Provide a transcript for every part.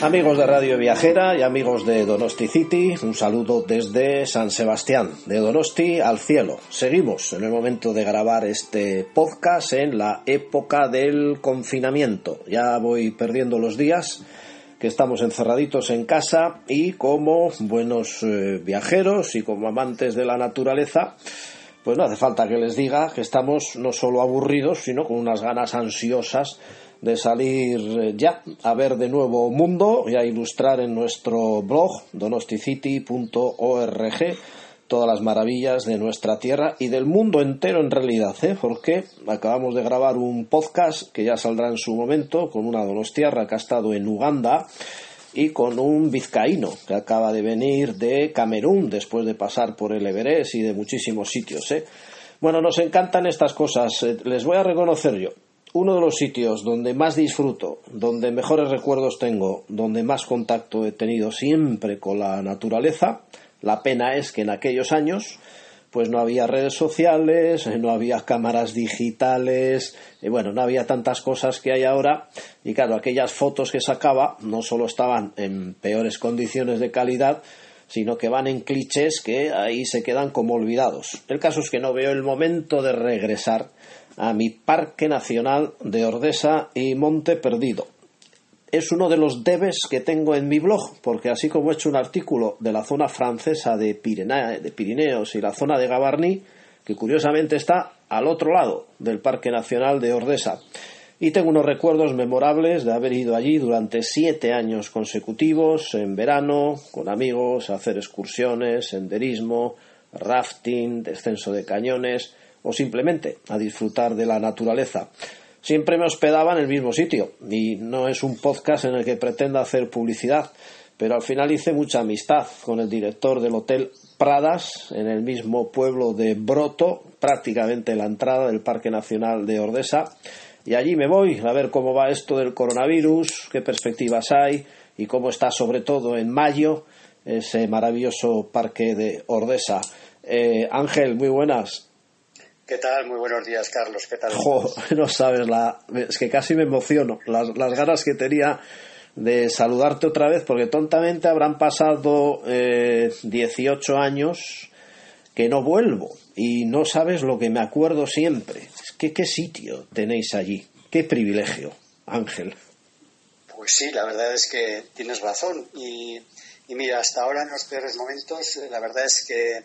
Amigos de Radio Viajera y amigos de Donosti City, un saludo desde San Sebastián, de Donosti al cielo. Seguimos en el momento de grabar este podcast en la época del confinamiento. Ya voy perdiendo los días que estamos encerraditos en casa y como buenos eh, viajeros y como amantes de la naturaleza, pues no hace falta que les diga que estamos no solo aburridos, sino con unas ganas ansiosas de salir eh, ya a ver de nuevo mundo y a ilustrar en nuestro blog donosticity.org todas las maravillas de nuestra tierra y del mundo entero en realidad, ¿eh? porque acabamos de grabar un podcast que ya saldrá en su momento con una donostiarra que ha estado en Uganda y con un vizcaíno que acaba de venir de Camerún después de pasar por el Everest y de muchísimos sitios. ¿eh? Bueno, nos encantan estas cosas. Eh, Les voy a reconocer yo uno de los sitios donde más disfruto, donde mejores recuerdos tengo, donde más contacto he tenido siempre con la naturaleza, la pena es que en aquellos años pues no había redes sociales, no había cámaras digitales, y bueno, no había tantas cosas que hay ahora, y claro, aquellas fotos que sacaba no solo estaban en peores condiciones de calidad, sino que van en clichés que ahí se quedan como olvidados. El caso es que no veo el momento de regresar a mi Parque Nacional de Ordesa y Monte Perdido. Es uno de los debes que tengo en mi blog, porque así como he hecho un artículo de la zona francesa de, Pirineos y la zona de Gavarnie, que curiosamente está al otro lado del Parque Nacional de Ordesa, y tengo unos recuerdos memorables de haber ido allí durante siete años consecutivos, en verano, con amigos, a hacer excursiones, senderismo, rafting, descenso de cañones o simplemente a disfrutar de la naturaleza. Siempre me hospedaba en el mismo sitio y no es un podcast en el que pretenda hacer publicidad, pero al final hice mucha amistad con el director del Hotel Pradas en el mismo pueblo de Broto, prácticamente en la entrada del Parque Nacional de Ordesa. Y allí me voy a ver cómo va esto del coronavirus, qué perspectivas hay y cómo está sobre todo en mayo ese maravilloso parque de Ordesa. Eh, Ángel, muy buenas. ¿Qué tal? Muy buenos días, Carlos. ¿Qué tal? Jo, no sabes, la, es que casi me emociono las, las ganas que tenía de saludarte otra vez, porque tontamente habrán pasado eh, 18 años que no vuelvo y no sabes lo que me acuerdo siempre. Es que qué sitio tenéis allí, qué privilegio, Ángel. Pues sí, la verdad es que tienes razón. Y, y mira, hasta ahora en los peores momentos, eh, la verdad es que,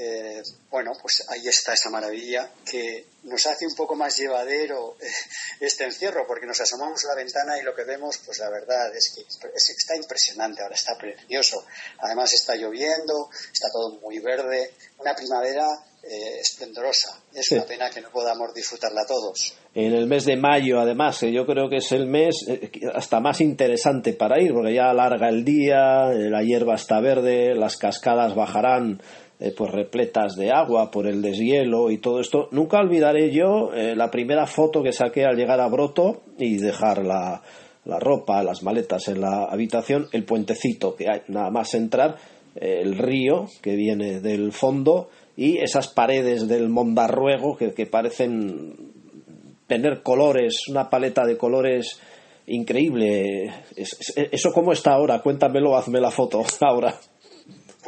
eh, bueno, pues ahí está esa maravilla que nos hace un poco más llevadero eh, este encierro, porque nos asomamos a la ventana y lo que vemos, pues la verdad es que es- está impresionante, ahora está precioso. Además está lloviendo, está todo muy verde, una primavera eh, esplendorosa. Es Sí. una pena que no podamos disfrutarla todos. En el mes de mayo, además, que yo creo que es el mes eh, hasta más interesante para ir, porque ya alarga el día, la hierba está verde, las cascadas bajarán eh, pues repletas de agua por el deshielo y todo esto. Nunca olvidaré yo eh, la primera foto que saqué al llegar a Broto y dejar la, la ropa, las maletas en la habitación, el puentecito que hay, nada más entrar, eh, el río que viene del fondo y esas paredes del Mondarruego que, que parecen tener colores, una paleta de colores increíble. Es- es- ¿Eso cómo está ahora? Cuéntamelo, hazme la foto ahora.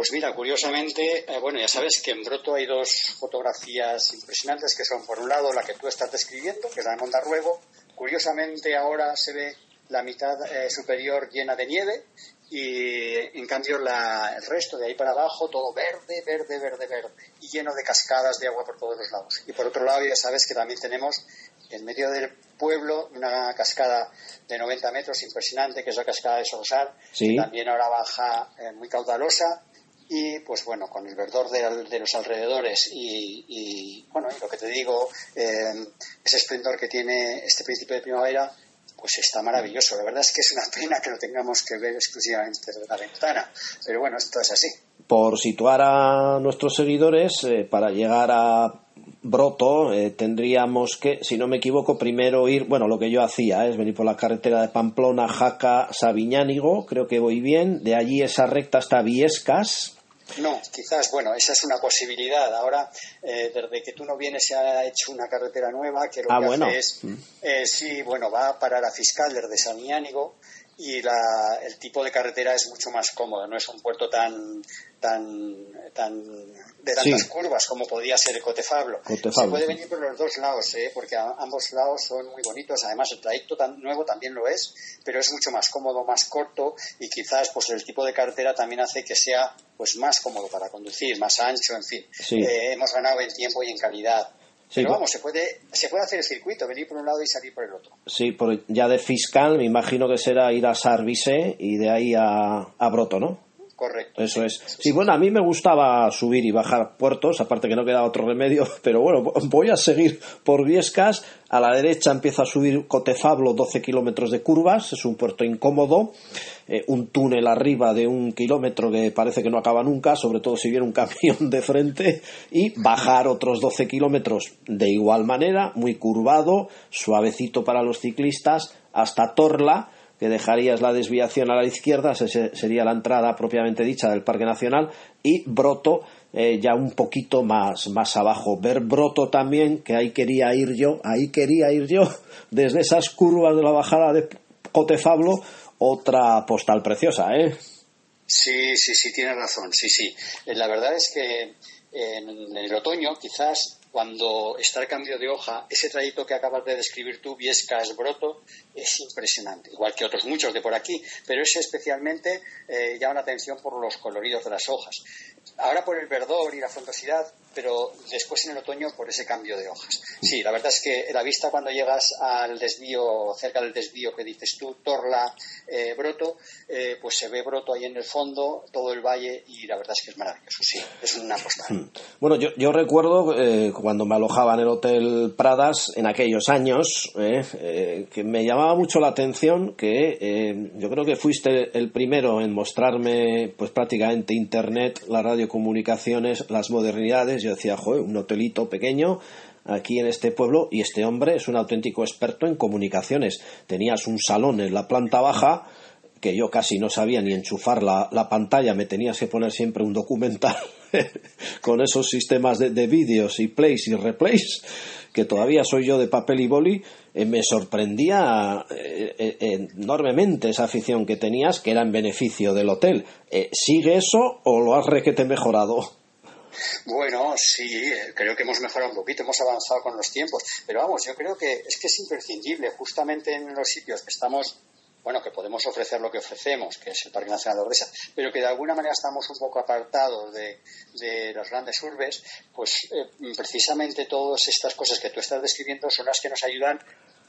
Pues mira, curiosamente, eh, bueno, ya sabes que en Broto hay dos fotografías impresionantes que son, por un lado, la que tú estás describiendo, que es la de Mondarruego. Curiosamente, ahora se ve la mitad eh, superior llena de nieve y en cambio la, el resto de ahí para abajo todo verde, verde, verde, verde y lleno de cascadas de agua por todos los lados. Y por otro lado ya sabes que también tenemos en medio del pueblo una cascada de 90 metros impresionante que es la cascada de Sorsal, Sí. que también ahora baja eh, muy caudalosa y pues bueno, con el verdor de, de los alrededores y, y, bueno, y lo que te digo, eh, ese esplendor que tiene este principio de primavera, pues está maravilloso. La verdad es que es una pena que lo tengamos que ver exclusivamente desde la ventana, pero bueno, esto es así. Por situar a nuestros seguidores, eh, para llegar a Broto eh, tendríamos que, si no me equivoco, primero ir, bueno, lo que yo hacía eh, es venir por la carretera de Pamplona, Jaca, Sabiñánigo, creo que voy bien, de allí esa recta hasta Viescas, No, quizás, bueno, esa es una posibilidad. Ahora, eh, desde que tú no vienes, se ha hecho una carretera nueva que lo Ah, que bueno. hace es, eh, sí, bueno, va a parar a Fiscal desde Saniánigo y la, el tipo de carretera es mucho más cómodo, no es un puerto tan tan tan de tantas Sí. curvas como podía ser Cotefablo. Cotefablo, Se puede venir por los dos lados, ¿eh? porque a- ambos lados son muy bonitos. Además, el trayecto tan nuevo también lo es, pero es mucho más cómodo, más corto y quizás pues el tipo de carretera también hace que sea pues más cómodo para conducir, más ancho, en fin. Sí. Eh, hemos ganado en tiempo y en calidad. Sí, pero vamos, se puede, se puede hacer el circuito, venir por un lado y salir por el otro. sí, por, ya de Fiscal me imagino que será ir a Sarvise y de ahí a, a Broto, ¿no? Correcto. Eso es. Sí, bueno, a mí me gustaba subir y bajar puertos, aparte que no quedaba otro remedio, pero bueno, voy a seguir por Viescas. A la derecha empiezo a subir Cotefablo, 12 kilómetros de curvas, es un puerto incómodo, eh, un túnel arriba de un kilómetro que parece que no acaba nunca, sobre todo si viene un camión de frente, y bajar otros 12 kilómetros de igual manera, muy curvado, suavecito para los ciclistas, hasta Torla, que dejarías la desviación a la izquierda, sería la entrada propiamente dicha del Parque Nacional, y Broto eh, ya un poquito más, más abajo. Ver Broto también, que ahí quería ir yo, ahí quería ir yo, desde esas curvas de la bajada de Cotefablo, otra postal preciosa, ¿eh? Sí, sí, sí, tienes razón, sí, sí. Eh, La verdad es que en el otoño, quizás cuando está el cambio de hoja, ese trayecto que acabas de describir tú, Viescas Broto, es impresionante, igual que otros muchos de por aquí, pero ese especialmente eh, llama la atención por los coloridos de las hojas. Ahora por el verdor y la frondosidad, pero después en el otoño por ese cambio de hojas. Sí, la verdad es que la vista cuando llegas al desvío, cerca del desvío que dices tú, Torla, eh, Broto, eh, pues se ve Broto ahí en el fondo, todo el valle y la verdad es que es maravilloso, sí, es una postal. Bueno, yo, yo recuerdo eh, cuando me alojaba en el Hotel Pradas en aquellos años, eh, eh, que me llamaba mucho la atención que eh, yo creo que fuiste el primero en mostrarme pues prácticamente Internet, las radiocomunicaciones, las modernidades. Yo decía, joder, un hotelito pequeño aquí en este pueblo y este hombre es un auténtico experto en comunicaciones. Tenías un salón en la planta baja que yo casi no sabía ni enchufar la, la pantalla, me tenías que poner siempre un documental con esos sistemas de, de vídeos y plays y replays, que todavía soy yo de papel y boli, eh, me sorprendía eh, eh, enormemente esa afición que tenías, que era en beneficio del hotel. ¿Sigue eso o lo has requete mejorado? Bueno, sí, creo que hemos mejorado un poquito, hemos avanzado con los tiempos, pero vamos, yo creo que es que es imprescindible, justamente en los sitios que estamos, bueno, que podemos ofrecer lo que ofrecemos, que es el Parque Nacional de Ordesa, pero que de alguna manera estamos un poco apartados de, de las grandes urbes, pues eh, precisamente todas estas cosas que tú estás describiendo son las que nos ayudan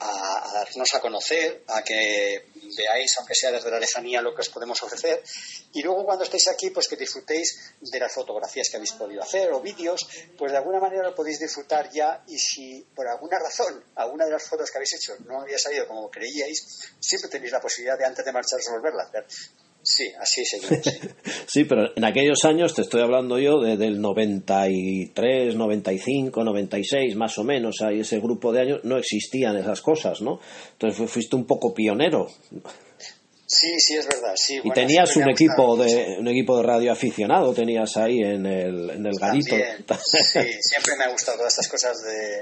a, darnos a conocer, a que veáis, aunque sea desde la lejanía, lo que os podemos ofrecer. Y luego cuando estéis aquí, pues que disfrutéis de las fotografías que habéis podido hacer o vídeos, pues de alguna manera lo podéis disfrutar ya y si por alguna razón alguna de las fotos que habéis hecho no había salido como creíais, siempre tenéis la posibilidad de antes de marcharos volverla a hacer. Sí, así seguimos. sí. Pero en aquellos años, te estoy hablando yo de, del 93, 95, 96, más o menos, ahí ese grupo de años, no existían esas cosas, ¿no? Entonces fu- fuiste un poco pionero. Sí, sí, es verdad. Sí, Y bueno, tenías un equipo de un equipo de radio aficionado, tenías ahí en el, en el garito. También, sí, siempre me ha gustado todas estas cosas de...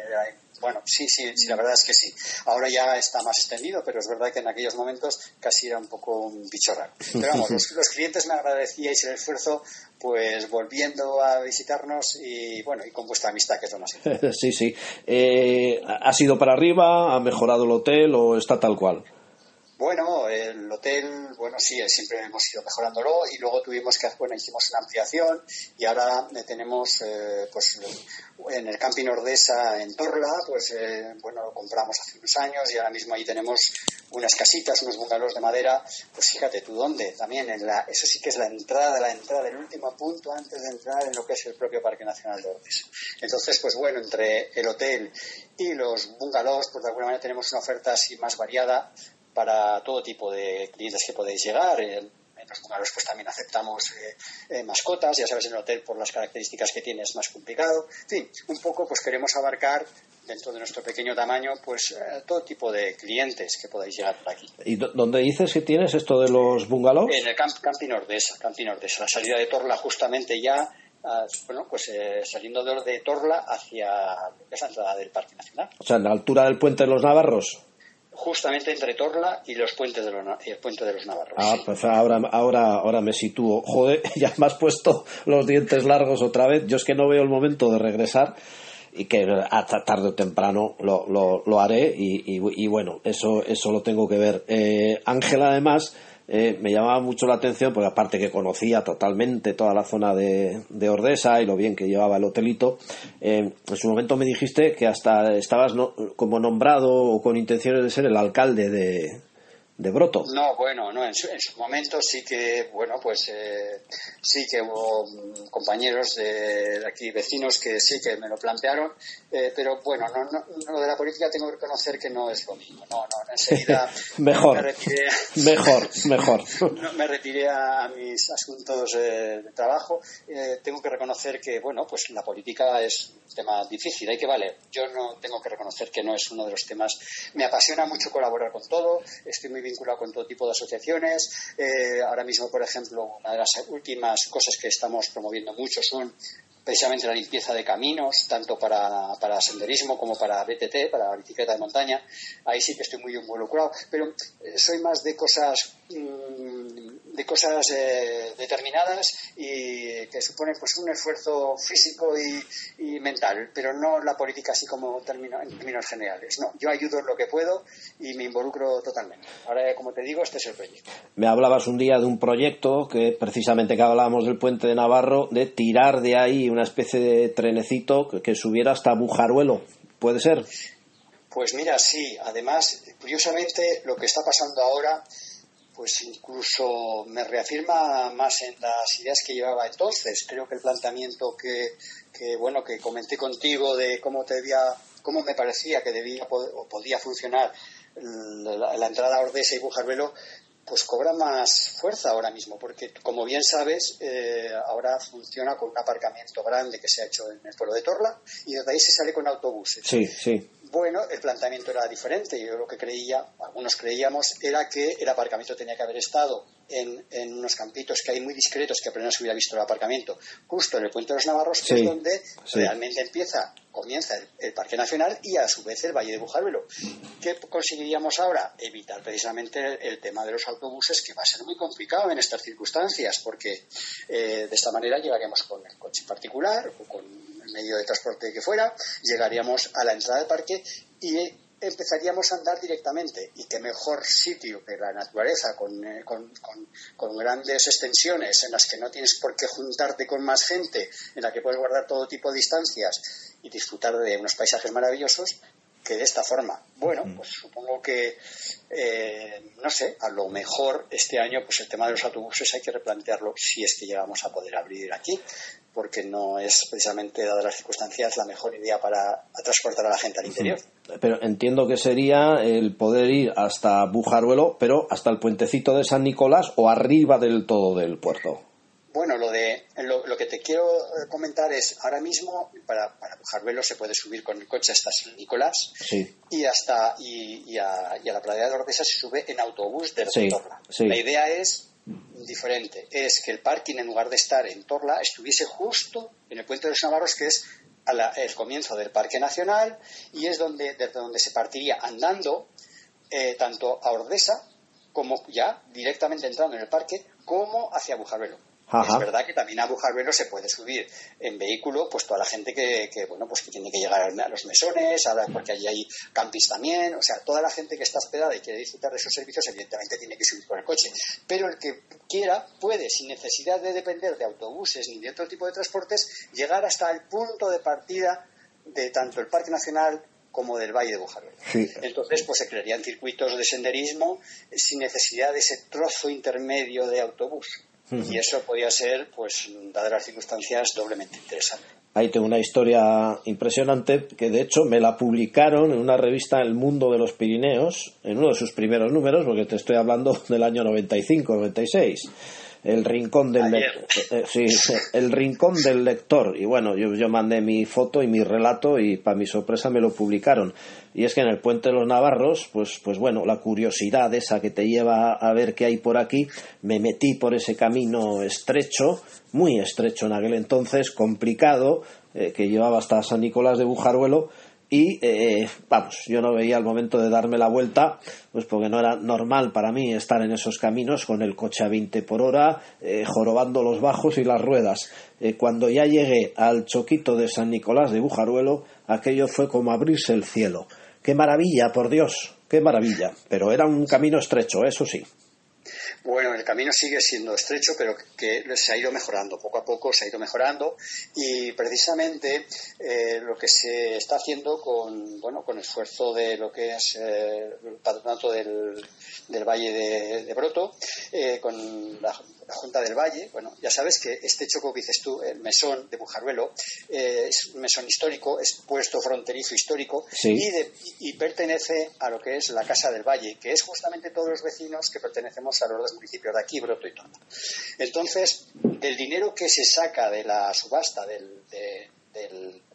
Bueno, sí, sí, sí, la verdad es que sí. Ahora ya está más extendido, pero es verdad que en aquellos momentos casi era un poco un bicho. Pero vamos, los, los clientes me agradecíais el esfuerzo, pues volviendo a visitarnos y bueno, y con vuestra amistad, que es lo más importante. sí, sí. Eh, ¿Ha sido para arriba? ¿Ha mejorado el hotel o está tal cual? Bueno, el hotel, bueno, sí, siempre hemos ido mejorándolo y luego tuvimos que, bueno, hicimos una ampliación y ahora eh, tenemos, eh, pues, en el Camping Ordesa en Torla, pues, eh, bueno, lo compramos hace unos años y ahora mismo ahí tenemos unas casitas, unos bungalows de madera, pues fíjate tú dónde, también en la, eso sí que es la entrada, la entrada, el último punto antes de entrar en lo que es el propio Parque Nacional de Ordesa. Entonces, pues bueno, entre el hotel y los bungalows, pues de alguna manera tenemos una oferta así más variada para todo tipo de clientes que podéis llegar. En, los bungalows pues también aceptamos eh, eh, mascotas, ya sabes, en el hotel por las características que tiene es más complicado. En fin, un poco pues queremos abarcar dentro de nuestro pequeño tamaño pues eh, todo tipo de clientes que podáis llegar por aquí. ¿Y dónde dices que tienes esto de los bungalows? En el camp Camping Ordesa, Camping Ordesa, la salida de Torla justamente ya bueno, pues saliendo de, de Torla hacia esa entrada del Parque Nacional. O sea, en la altura del puente de los Navarros justamente entre Torla y los puentes de los, el puente de los Navarros. Ah, pues ahora, ahora, ahora me sitúo. Joder, ya me has puesto los dientes largos otra vez. Yo es que no veo el momento de regresar y que hasta tarde o temprano lo, lo, lo haré y, y, y, bueno, eso, eso lo tengo que ver. Eh, Ángela, además, eh, me llamaba mucho la atención, porque aparte que conocía totalmente toda la zona de, de Ordesa y lo bien que llevaba el hotelito, eh, en su momento me dijiste que hasta estabas como nombrado o con intenciones de ser el alcalde de, de Broto. No, bueno, no, en su, en su momento sí que, bueno, pues eh, sí que hubo mm, compañeros de, aquí, vecinos, que sí que me lo plantearon, eh, pero bueno, no, no, lo de la política tengo que reconocer que no es lo mismo, no, no, enseguida mejor, me retiré, mejor, mejor. no, me retiré a, mis asuntos eh, de trabajo, eh, tengo que reconocer que, bueno, pues la política es un tema difícil, hay que valer, yo no tengo que reconocer que no es uno de los temas, me apasiona mucho colaborar con todo, estoy muy bien vinculado con todo tipo de asociaciones. Eh, ahora mismo, por ejemplo, una de las últimas cosas que estamos promoviendo mucho son precisamente la limpieza de caminos, tanto para, para senderismo como para BTT, para bicicleta de montaña. Ahí sí que estoy muy involucrado, pero eh, soy más de cosas mm, de cosas eh, determinadas y que suponen pues un esfuerzo físico y, y, mental, pero no la política así como en términos generales. No, yo ayudo en lo que puedo y me involucro totalmente. Ahora, como te digo, este es el proyecto. Me hablabas un día de un proyecto que precisamente que hablábamos del puente de Navarro, de tirar de ahí una especie de trenecito que, que subiera hasta Bujaruelo. ¿Puede ser? Pues mira, sí. Además, curiosamente, lo que está pasando ahora pues incluso me reafirma más en las ideas que llevaba entonces. Creo que el planteamiento que, que bueno que comenté contigo de cómo te debía, cómo me parecía que debía o podía funcionar la, la entrada a Ordesa y Bujarvelo, pues cobra más fuerza ahora mismo, porque como bien sabes, eh, ahora funciona con un aparcamiento grande que se ha hecho en el pueblo de Torla y desde ahí se sale con autobuses. Sí, sí. Bueno, el planteamiento era diferente. Yo lo que creía, algunos creíamos, era que el aparcamiento tenía que haber estado en, en unos campitos que hay muy discretos que apenas hubiera visto el aparcamiento, justo en el Puente de los Navarros, Sí, que es donde sí. realmente empieza, comienza el, el Parque Nacional y a su vez el Valle de Bujarvelo. ¿Qué conseguiríamos ahora? Evitar precisamente el, el tema de los autobuses, que va a ser muy complicado en estas circunstancias, porque eh, de esta manera llegaríamos con el coche particular o con medio de transporte que fuera, llegaríamos a la entrada del parque y empezaríamos a andar directamente. Y qué mejor sitio que la naturaleza con, eh, con, con, con, grandes extensiones en las que no tienes por qué juntarte con más gente, en la que puedes guardar todo tipo de distancias y disfrutar de unos paisajes maravillosos que de esta forma. Bueno, pues supongo que, eh, no sé, a lo mejor este año pues el tema de los autobuses hay que replantearlo si es que llegamos a poder abrir aquí, porque no es precisamente, dadas las circunstancias, la mejor idea para transportar a la gente al interior. Pero entiendo que sería el poder ir hasta Bujaruelo, pero hasta el puentecito de San Nicolás o arriba del todo del puerto. Bueno, lo de lo, lo, que te quiero comentar es ahora mismo para, para Bujarvelo se puede subir con el coche hasta San Nicolás sí. y hasta y, y, a, y, a, la playa de Ordesa se sube en autobús desde sí, Torla. Sí. La idea es diferente, es que el parking en lugar de estar en Torla estuviese justo en el puente de los Navarros que es la, el comienzo del Parque Nacional y es donde desde donde se partiría andando eh, tanto a Ordesa como ya directamente entrando en el parque como hacia Bujarvelo Es verdad que también a Bujarvelo se puede subir en vehículo, pues toda la gente que, que, bueno, pues que tiene que llegar a los mesones, porque allí hay campis también, o sea, toda la gente que está hospedada y quiere disfrutar de esos servicios, evidentemente tiene que subir con el coche. Pero el que quiera puede, sin necesidad de depender de autobuses ni de otro tipo de transportes, llegar hasta el punto de partida de tanto el Parque Nacional como del Valle de Bujarvelo. Entonces, pues se crearían circuitos de senderismo sin necesidad de ese trozo intermedio de autobús. Y eso podía ser, pues, dadas las circunstancias, doblemente interesante. Ahí tengo una historia impresionante que de hecho me la publicaron en una revista El Mundo de los Pirineos, en uno de sus primeros números, porque te estoy hablando del año 95-96 el rincón del lector, eh, sí, el rincón del lector. Y bueno yo, yo mandé mi foto y mi relato y para mi sorpresa me lo publicaron. Y es que en el puente de los Navarros pues pues bueno la curiosidad esa que te lleva a ver qué hay por aquí me metí por ese camino estrecho muy estrecho en aquel entonces complicado eh, que llevaba hasta San Nicolás de Bujaruelo y eh, vamos, yo no veía el momento de darme la vuelta, pues porque no era normal para mí estar en esos caminos con el coche a 20 por hora, eh, jorobando los bajos y las ruedas. Eh, cuando ya llegué al choquito de San Nicolás de Bujaruelo, aquello fue como abrirse el cielo. ¡Qué maravilla, por Dios! ¡Qué maravilla! Pero era un camino estrecho, eso sí. Bueno, el camino sigue siendo estrecho, pero que se ha ido mejorando, poco a poco se ha ido mejorando. Y precisamente eh, lo que se está haciendo con, bueno, con esfuerzo de lo que es eh, el patronato del, del Valle de, Broto, eh, con la, Junta del Valle, bueno, ya sabes que este choco que dices tú, el mesón de Bujaruelo, es un mesón histórico, es puesto fronterizo histórico y, pertenece a lo que es la Casa del Valle, que es justamente todos los vecinos que pertenecemos a los municipios de aquí, Broto y Tonda. Entonces, del dinero que se saca de la subasta del,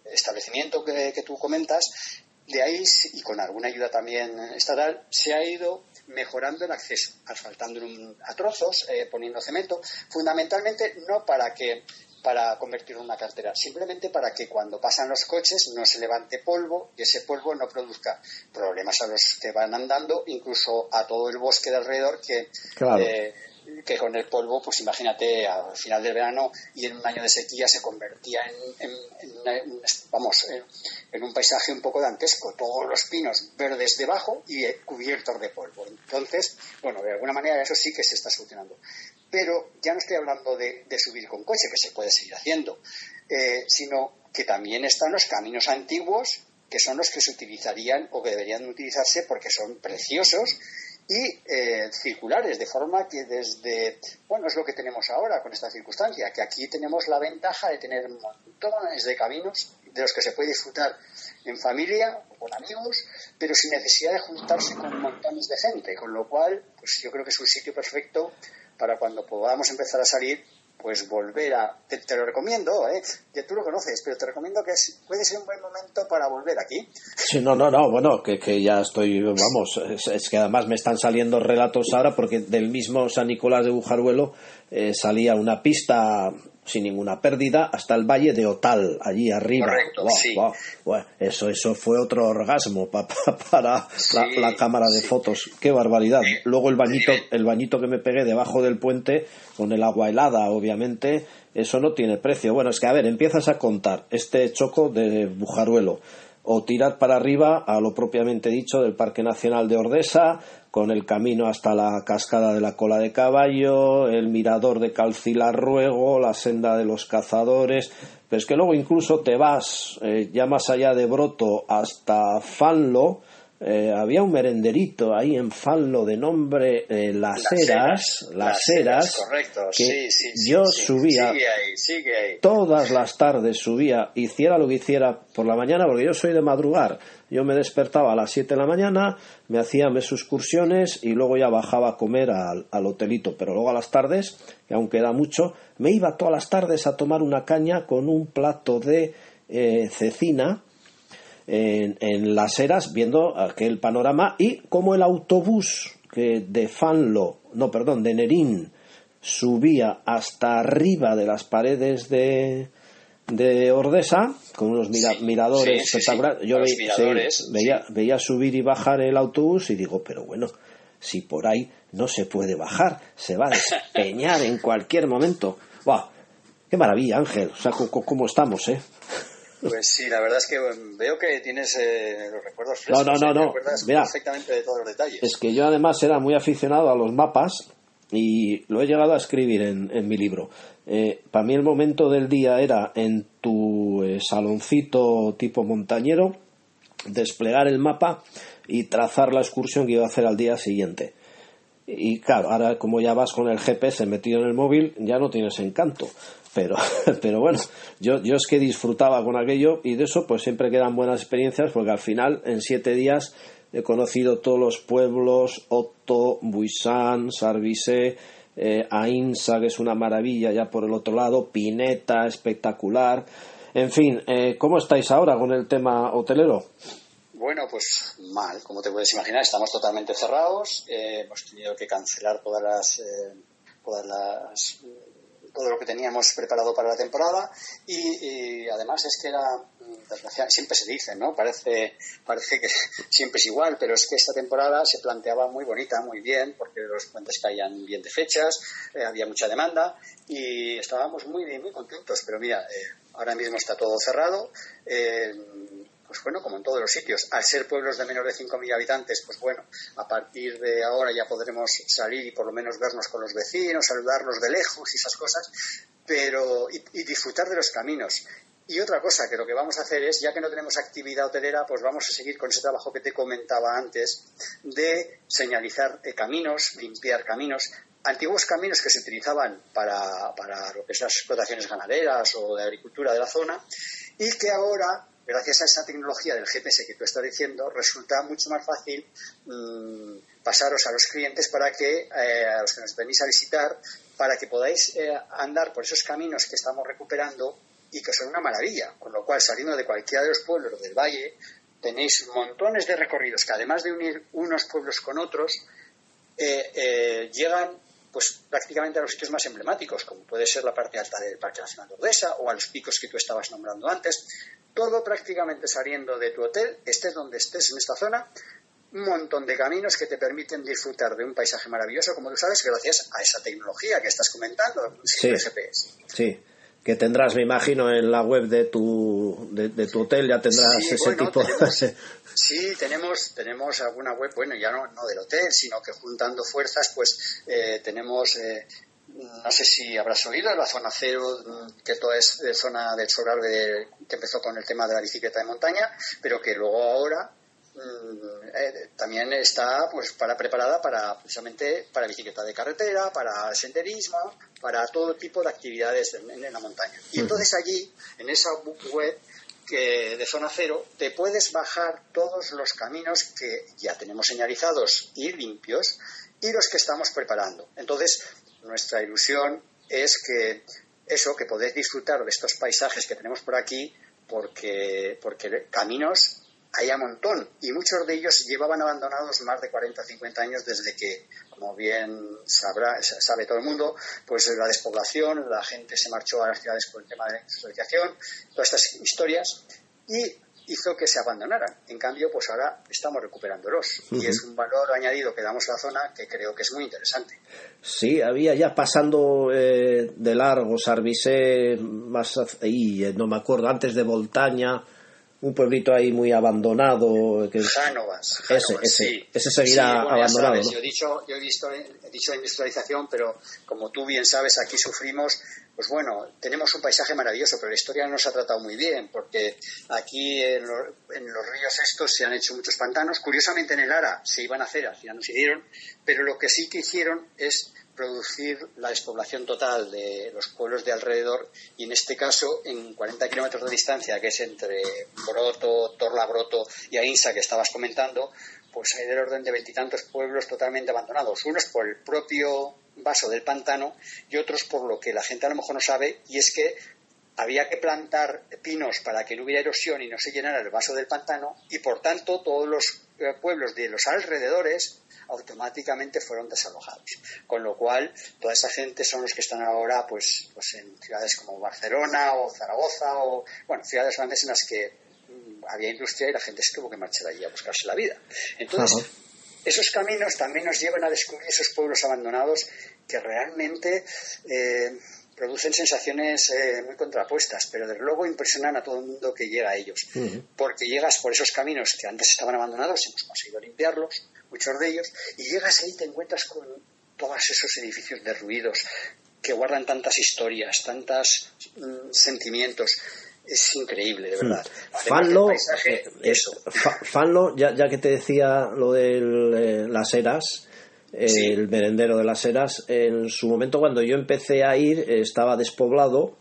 establecimiento que, tú comentas, de ahí, y con alguna ayuda también estatal, se ha ido mejorando el acceso, asfaltando a trozos, eh, poniendo cemento, fundamentalmente no para que para convertirlo en una cartera, simplemente para que cuando pasan los coches no se levante polvo y ese polvo no produzca problemas a los que van andando, incluso a todo el bosque de alrededor que, eh, que con el polvo, pues imagínate, al final del verano y en un año de sequía se convertía en, vamos, en un paisaje un poco dantesco, todos los pinos verdes debajo y cubiertos de polvo. Entonces, bueno, de alguna manera eso sí que se está solucionando pero ya no estoy hablando de, subir con coche, que se puede seguir haciendo, eh, sino que también están los caminos antiguos, que son los que se utilizarían o que deberían utilizarse porque son preciosos y eh, circulares, de forma que desde, bueno, es lo que tenemos ahora con esta circunstancia, que aquí tenemos la ventaja de tener montones de caminos de los que se puede disfrutar en familia o con amigos, pero sin necesidad de juntarse con montones de gente, con lo cual, pues yo creo que es un sitio perfecto para cuando podamos empezar a salir, pues volver a... Te, lo recomiendo, ¿eh? que tú lo conoces, pero te recomiendo que puede ser un buen momento para volver aquí. Sí, no, no, no, bueno, que, que ya estoy, vamos, es, que además me están saliendo relatos ahora porque del mismo San Nicolás de Bujaruelo eh, salía una pista sin ninguna pérdida hasta el valle de Otal, allí arriba. eso, eso fue otro orgasmo para la, cámara de fotos. Qué barbaridad. Luego el bañito, el bañito que me pegué debajo del puente con el agua helada, obviamente, eso no tiene precio. Bueno, es que a ver, empiezas a contar este choco de Bujaruelo o tirar para arriba a lo propiamente dicho del Parque Nacional de Ordesa, con el camino hasta la cascada de la cola de caballo, el mirador de Calcilarruego, la senda de los cazadores, pero es que luego incluso te vas eh, ya más allá de Broto hasta Fanlo, eh, había un merenderito ahí en Fallo de nombre eh, Las, Heras, Las, Heras, que yo subía todas las tardes subía, hiciera lo que hiciera por la mañana, porque yo soy de madrugar, yo me despertaba a las 7 de la mañana, me hacía mis excursiones y luego ya bajaba a comer al, hotelito, pero luego a las tardes, que aún queda mucho, me iba todas las tardes a tomar una caña con un plato de eh, cecina, en, las eras viendo aquel panorama y como el autobús que de Fanlo, no, perdón, de Nerín subía hasta arriba de las paredes de, de Ordesa con unos miradores espectaculares. Yo veía, veía subir y bajar el autobús y digo, pero bueno, si por ahí no se puede bajar, se va a despeñar en cualquier momento. ¡Buah! ¡Qué maravilla, Ángel! O sea, ¿cómo estamos, eh? Pues sí, la verdad es que veo que tienes eh, los recuerdos frescos. No, no, no, no. Mira, perfectamente de todos los detalles. Es que yo además era muy aficionado a los mapas y lo he llegado a escribir en, en mi libro. Eh, para mí el momento del día era en tu eh, saloncito tipo montañero desplegar el mapa y trazar la excursión que iba a hacer al día siguiente. Y claro, ahora como ya vas con el GPS metido en el móvil, ya no tienes encanto. Pero, pero bueno, yo, yo es que disfrutaba con aquello y de eso pues siempre quedan buenas experiencias porque al final en siete días he conocido todos los pueblos, Otto, Buisan, Sarvisé, eh, Ainsa, que es una maravilla ya por el otro lado, Pineta, espectacular. En fin, eh, ¿cómo estáis ahora con el tema hotelero? Bueno, pues mal, como te puedes imaginar, estamos totalmente cerrados, eh, hemos tenido que cancelar todas las, todas las todo lo que teníamos preparado para la temporada. Y, además es que era mm, siempre se dice no parece parece que siempre es igual pero es que esta temporada se planteaba muy bonita muy bien porque los puentes caían bien de fechas eh, había mucha demanda y estábamos muy muy contentos. Pero mira eh, ahora mismo está todo cerrado eh, pues bueno, como en todos los sitios, al ser pueblos de menos de 5.000 habitantes, pues bueno, a partir de ahora ya podremos salir y por lo menos vernos con los vecinos, saludarlos de lejos y esas cosas, pero y, disfrutar de los caminos. Y otra cosa que lo que vamos a hacer es, ya que no tenemos actividad hotelera, pues vamos a seguir con ese trabajo que te comentaba antes de señalizar eh, caminos, limpiar caminos, antiguos caminos que se utilizaban para, para lo que es las explotaciones ganaderas o de agricultura de la zona y que ahora gracias a esa tecnología del GPS que tú estás diciendo, resulta mucho más fácil mm, pasaros a los clientes para que, eh, a los que nos venís a visitar, para que podáis eh, andar por esos caminos que estamos recuperando y que son una maravilla. Con lo cual, saliendo de cualquiera de los pueblos del valle, tenéis montones de recorridos que además de unir unos pueblos con otros, eh, llegan pues prácticamente a los sitios más emblemáticos, como puede ser la parte alta del Parque Nacional de Ordesa o a los picos que tú estabas nombrando antes, todo prácticamente saliendo de tu hotel, estés donde estés en esta zona, un montón de caminos que te permiten disfrutar de un paisaje maravilloso, como tú sabes, gracias a esa tecnología que estás comentando, sí, GPS. Sí, que tendrás, me imagino, en la web de tu, de, tu hotel, ya tendrás ese tipo. sí, tenemos, tenemos alguna web, bueno, ya no, no del hotel, sino que juntando fuerzas, pues eh, tenemos eh, no sé si habrás oído, la zona cero, que toda es de zona del solar de, que empezó con el tema de la bicicleta de montaña, pero que luego ahora mm, eh, también está pues para preparada para precisamente para bicicleta de carretera, para senderismo, para todo tipo de actividades en, la montaña. Y entonces allí, en esa web que de zona cero, te puedes bajar todos los caminos que ya tenemos señalizados y limpios y los que estamos preparando. Entonces, nuestra ilusión es que eso, que podéis disfrutar de estos paisajes que tenemos por aquí, porque, porque caminos hay a montón y muchos de ellos llevaban abandonados más de 40 o 50 años desde que, como bien sabrá, sabe todo el mundo, pues la despoblación, la gente se marchó a las ciudades por el tema de la industrialización, todas estas historias y hizo que se abandonaran. En cambio, pues ahora estamos recuperándolos. Y es un valor añadido que damos a la zona que creo que es muy interesante. Sí, había ya pasando eh, de largo Sarvisé, más ahí, eh, no me acuerdo, antes de Voltaña, un pueblito ahí muy abandonado. Que... Jánovas, ese, ese, ese seguirá abandonado. yo, he dicho, yo he, visto, he dicho industrialización, pero como tú bien sabes, aquí sufrimos pues bueno, tenemos un paisaje maravilloso, pero la historia no nos ha tratado muy bien, porque aquí en, los ríos estos se han hecho muchos pantanos. Curiosamente en el Ara se iban a hacer, al final no se hicieron, pero lo que sí que hicieron es producir la despoblación total de los pueblos de alrededor y en este caso en 40 kilómetros de distancia que es entre Broto, Torlabroto y Ainsa que estabas comentando pues hay del orden de veintitantos pueblos totalmente abandonados unos por el propio vaso del pantano y otros por lo que la gente a lo mejor no sabe y es que había que plantar pinos para que no hubiera erosión y no se llenara el vaso del pantano y por tanto todos los eh, pueblos de los alrededores automáticamente fueron desalojados. Con lo cual, toda esa gente son los que están ahora pues, pues en ciudades como Barcelona o Zaragoza o, bueno, ciudades grandes en las que mm, había industria y la gente se tuvo que marchar allí a buscarse la vida. Entonces, esos caminos también nos llevan a descubrir esos pueblos abandonados que realmente eh, producen sensaciones eh, muy contrapuestas, pero desde luego impresionan a todo el mundo que llega a ellos, porque llegas por esos caminos que antes estaban abandonados, hemos conseguido limpiarlos, muchos de ellos, y llegas ahí y te encuentras con todos esos edificios derruidos que guardan tantas historias, tantos mm, sentimientos. Es increíble, de verdad. Fanlo, Paisaje, eh, eso. Fanlo, ya, ya que te decía lo de las eras, eh, Sí. el merendero de las eras, en su momento cuando yo empecé a ir eh, estaba despoblado,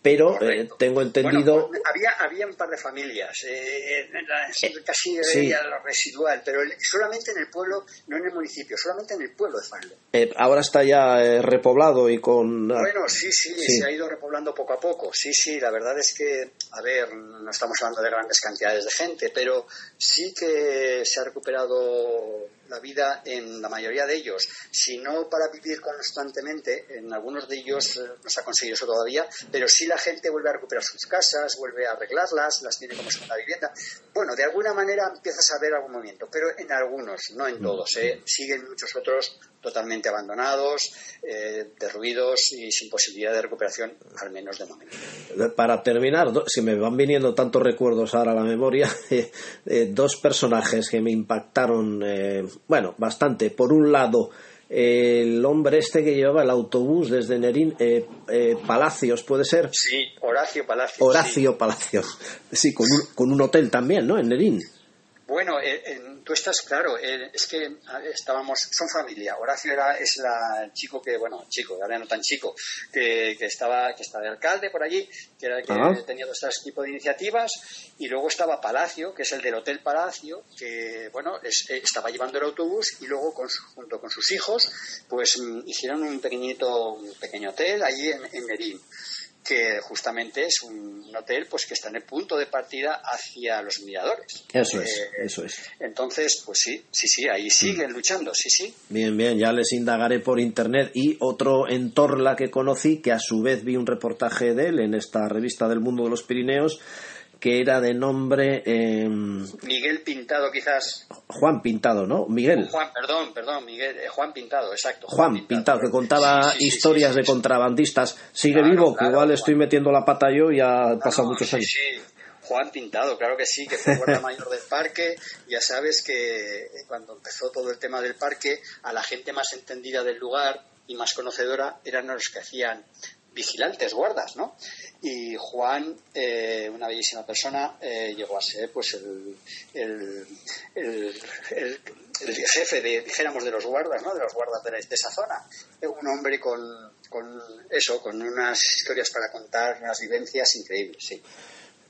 pero eh, tengo entendido... Bueno, había, había un par de familias, eh, la- casi sí. lo residual, pero solamente en el pueblo, no en el municipio, solamente en el pueblo de Fanlo. eh, ahora está ya eh, repoblado y con... Bueno, sí, sí, Sí. se ha ido repoblando poco a poco. Sí, sí, la verdad es que, a ver, no estamos hablando de grandes cantidades de gente, pero sí que se ha recuperado la vida en la mayoría de ellos. Si no para vivir constantemente, en algunos de ellos eh, no se ha conseguido eso todavía, pero sí la gente vuelve a recuperar sus casas, vuelve a arreglarlas, las tiene como segunda vivienda. Bueno, de alguna manera empiezas a ver algún movimiento, pero en algunos, no en todos. ¿eh? Siguen muchos otros totalmente abandonados, eh, derruidos y sin posibilidad de recuperación, al menos de momento. Para terminar, si me van viniendo tantos recuerdos ahora a la memoria, eh, eh, dos personajes que me impactaron, bueno, bastante. Por un lado, el hombre este que llevaba el autobús desde Nerín, eh, eh, Palacios, ¿puede ser? Sí, Horacio Palacio. Horacio Palacios. Sí, con un, con un hotel también, ¿no? En Nerín. Bueno, eh, eh, tú estás claro, eh, es que estábamos, son familia. Horacio era, es la, el chico que, bueno, chico, ahora no tan chico, que, que estaba, que estaba de alcalde por allí, que era el que tenía todo este tipo de iniciativas, y luego estaba Palacio, que es el del Hotel Palacio, que, bueno, es- eh, estaba llevando el autobús y luego con su- junto con sus hijos, pues mm, hicieron un pequeñito, un pequeño hotel allí en, en Merín que justamente es un hotel pues que está en el punto de partida hacia los miradores. Eso es, Eh, eso es. entonces, pues sí, sí, sí, ahí siguen luchando, sí, sí. Bien, bien, ya les indagaré por internet. Y otro en Torla que conocí, que a su vez vi un reportaje de él en esta revista del mundo de los Pirineos, que era de nombre eh, Miguel Pintado, quizás. Juan Pintado, ¿no? Miguel. Juan, perdón, perdón, Miguel, eh, Juan Pintado, exacto. Juan Pintado, que contaba Sí, sí, sí, historias sí, de contrabandistas. Sigue Claro, vivo, que claro, igual Juan. estoy metiendo la pata yo y ha Ah, pasado no, muchos años. sí. Juan Pintado, claro que sí, que fue guardia mayor del parque. Ya sabes que eh, cuando empezó todo el tema del parque, a la gente más entendida del lugar y más conocedora eran los que hacían vigilantes, guardas, ¿no? Y Juan, eh, una bellísima persona, eh, llegó a ser pues el, el, el- el- el jefe de, dijéramos, de los guardas, ¿no? De los guardas de, la- de esa zona. Eh, Un hombre con, con eso, con unas historias para contar, unas vivencias increíbles, sí.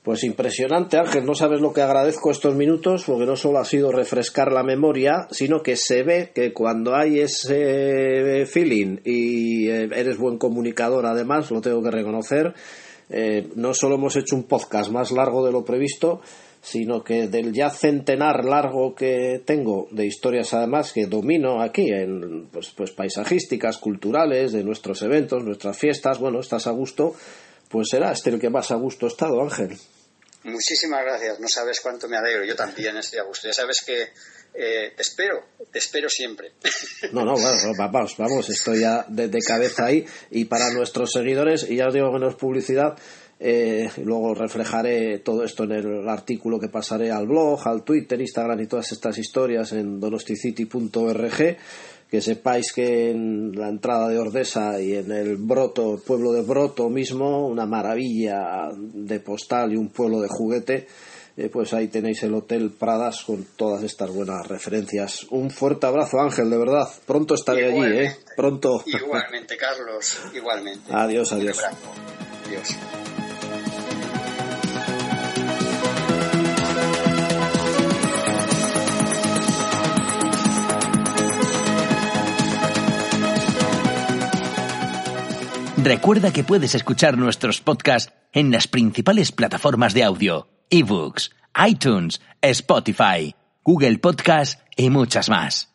Pues impresionante, Ángel. No sabes lo que agradezco estos minutos, porque no solo ha sido refrescar la memoria, sino que se ve que cuando hay ese feeling y eh, eres buen comunicador, además, lo tengo que reconocer, eh, no solo hemos hecho un podcast más largo de lo previsto, sino que del ya centenar largo que tengo de historias además que domino aquí en pues, pues paisajísticas, culturales, de nuestros eventos, nuestras fiestas, bueno, estás a gusto, pues será este el que más a gusto ha estado, Ángel. Muchísimas gracias, no sabes cuánto me alegro, yo también estoy a gusto. Ya sabes que eh, te espero, te espero siempre. No, no, bueno, vamos, vamos, estoy ya de, de cabeza ahí. Y para nuestros seguidores, y ya os digo que no es publicidad, eh, luego reflejaré todo esto en el artículo que pasaré al blog, al Twitter, Instagram y todas estas historias en donosticity.org. Que sepáis que en la entrada de Ordesa y en el Broto, pueblo de Broto mismo, una maravilla de postal y un pueblo de juguete. Eh, pues ahí tenéis el Hotel Pradas con todas estas buenas referencias. Un fuerte abrazo, Ángel, de verdad. Pronto estaré allí, ¿eh? Pronto. Igualmente, Carlos, igualmente. Adiós. Adiós. Recuerda que puedes escuchar nuestros podcasts en las principales plataformas de audio, ebooks, iTunes, Spotify, Google Podcast y muchas más.